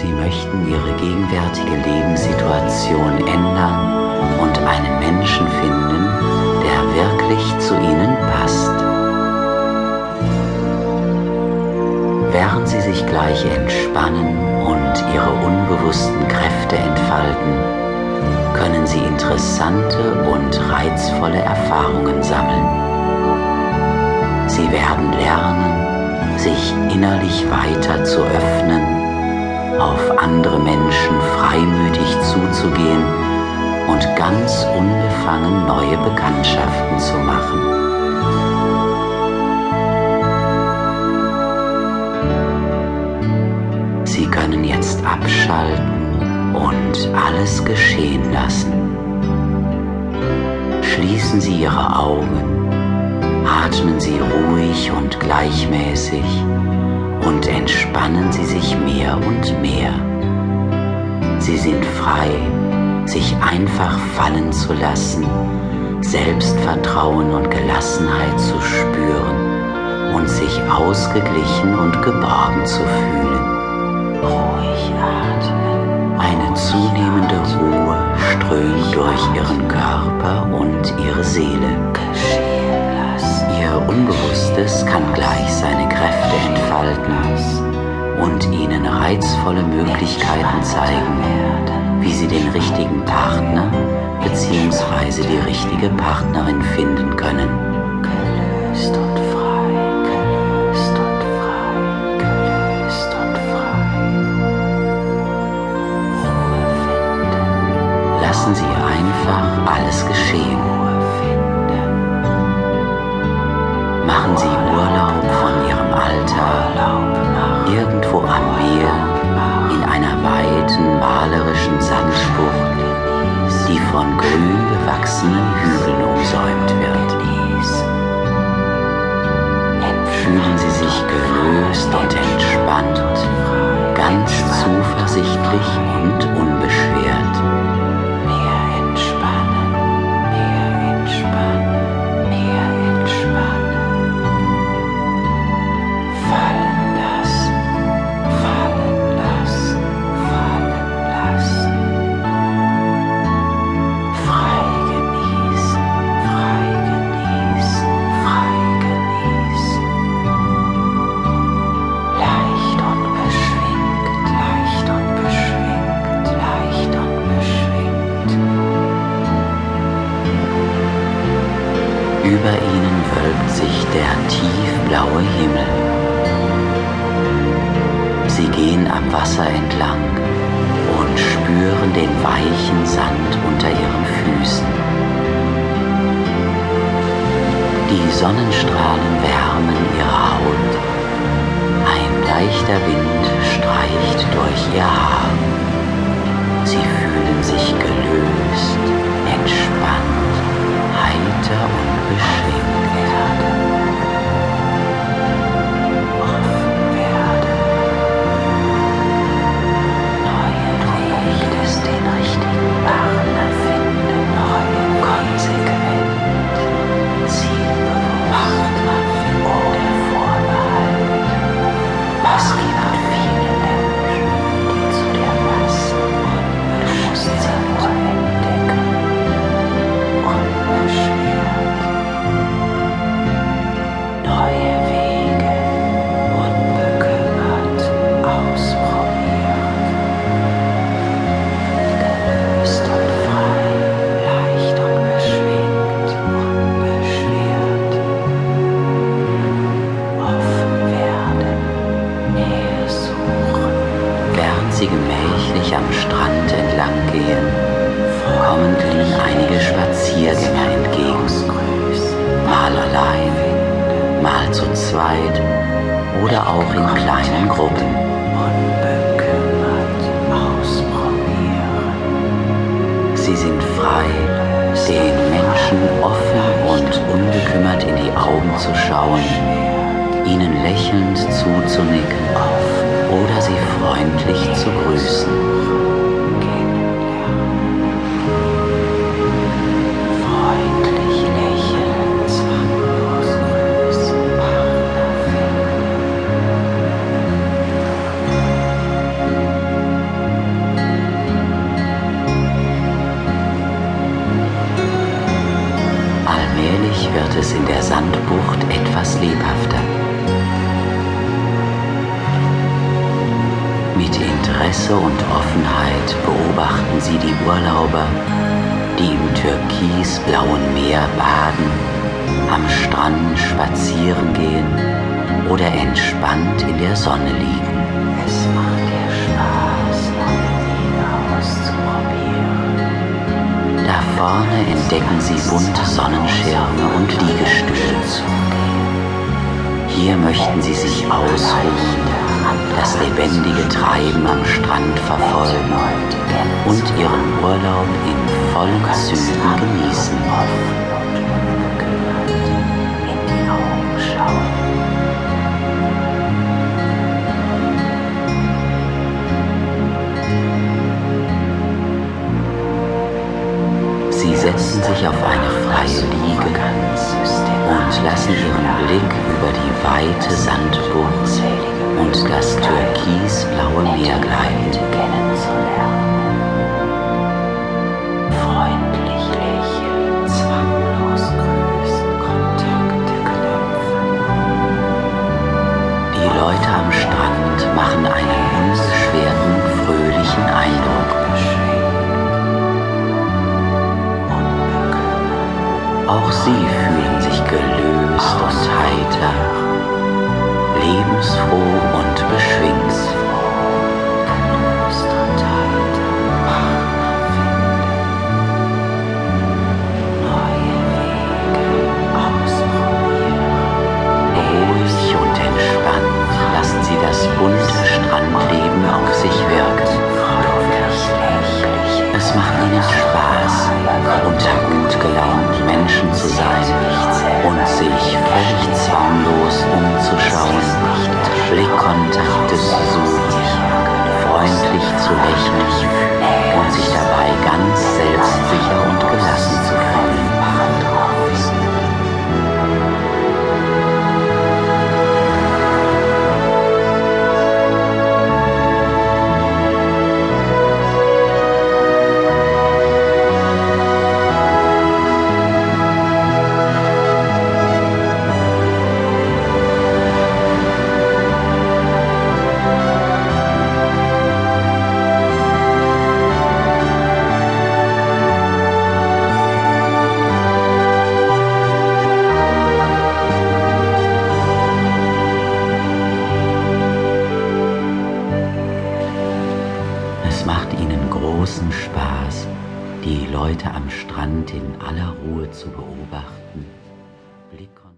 Sie möchten Ihre gegenwärtige Lebenssituation ändern und einen Menschen finden, der wirklich zu Ihnen passt. Während Sie sich gleich entspannen und Ihre unbewussten Kräfte entfalten, können Sie interessante und reizvolle Erfahrungen sammeln. Sie werden lernen, sich innerlich weiter zu öffnen, zuzugehen und ganz unbefangen neue Bekanntschaften zu machen. Sie können jetzt abschalten und alles geschehen lassen. Schließen Sie Ihre Augen, atmen Sie ruhig und gleichmäßig und entspannen Sie sich mehr und mehr. Sie sind frei sich einfach fallen zu lassen, Selbstvertrauen und Gelassenheit zu spüren und sich ausgeglichen und geborgen zu fühlen. Ruhig atmen. Eine zunehmende Ruhe strömt durch ihren Körper und ihre Seele. Ihr Unbewusstes kann gleich seine Kräfte entfalten und ihnen reizvolle Möglichkeiten zeigen wie Sie den richtigen Partner bzw. die richtige Partnerin finden können. Gelöst und frei, gelöst und frei, gelöst und frei. Ruhe finden. Lassen Sie einfach alles geschehen. Bewachsenen Hügeln umsäumt wird. Fühlen Sie sich gelöst und entspannt, ganz zuversichtlich Über ihnen wölbt sich der tiefblaue Himmel. Sie gehen am Wasser entlang und spüren den weichen Sand unter ihren Füßen. Die Sonnenstrahlen wärmen ihre Haut. Ein leichter Wind streicht durch ihr Haar. Sie fühlen sich einige Spaziergänger entgegen. Mal allein, mal zu zweit oder auch in kleinen Gruppen. Sie sind frei, den Menschen offen und unbekümmert in die Augen zu schauen, ihnen lächelnd zuzunicken oder sie freundlich zu grüßen. Gleich wird es in der Sandbucht etwas lebhafter. Mit Interesse und Offenheit beobachten sie die Urlauber, die im türkisblauen Meer baden, am Strand spazieren gehen oder entspannt in der Sonne liegen. Es war Da vorne entdecken sie bunte Sonnenschirme und Liegestühle. Hier möchten sie sich ausruhen, das lebendige Treiben am Strand verfolgen und ihren Urlaub in vollen Zügen genießen. Lassen ihren Blick über die weite Sandbucht und das türkisblaue Meer gleiten. Sie fühlen sich gelöst und heiter, lebensfroh und beschwingt. Gelöst und heiter, Blickkontakte zu suchen, freundlich zu lächeln die Leute am Strand in aller Ruhe zu beobachten. Blick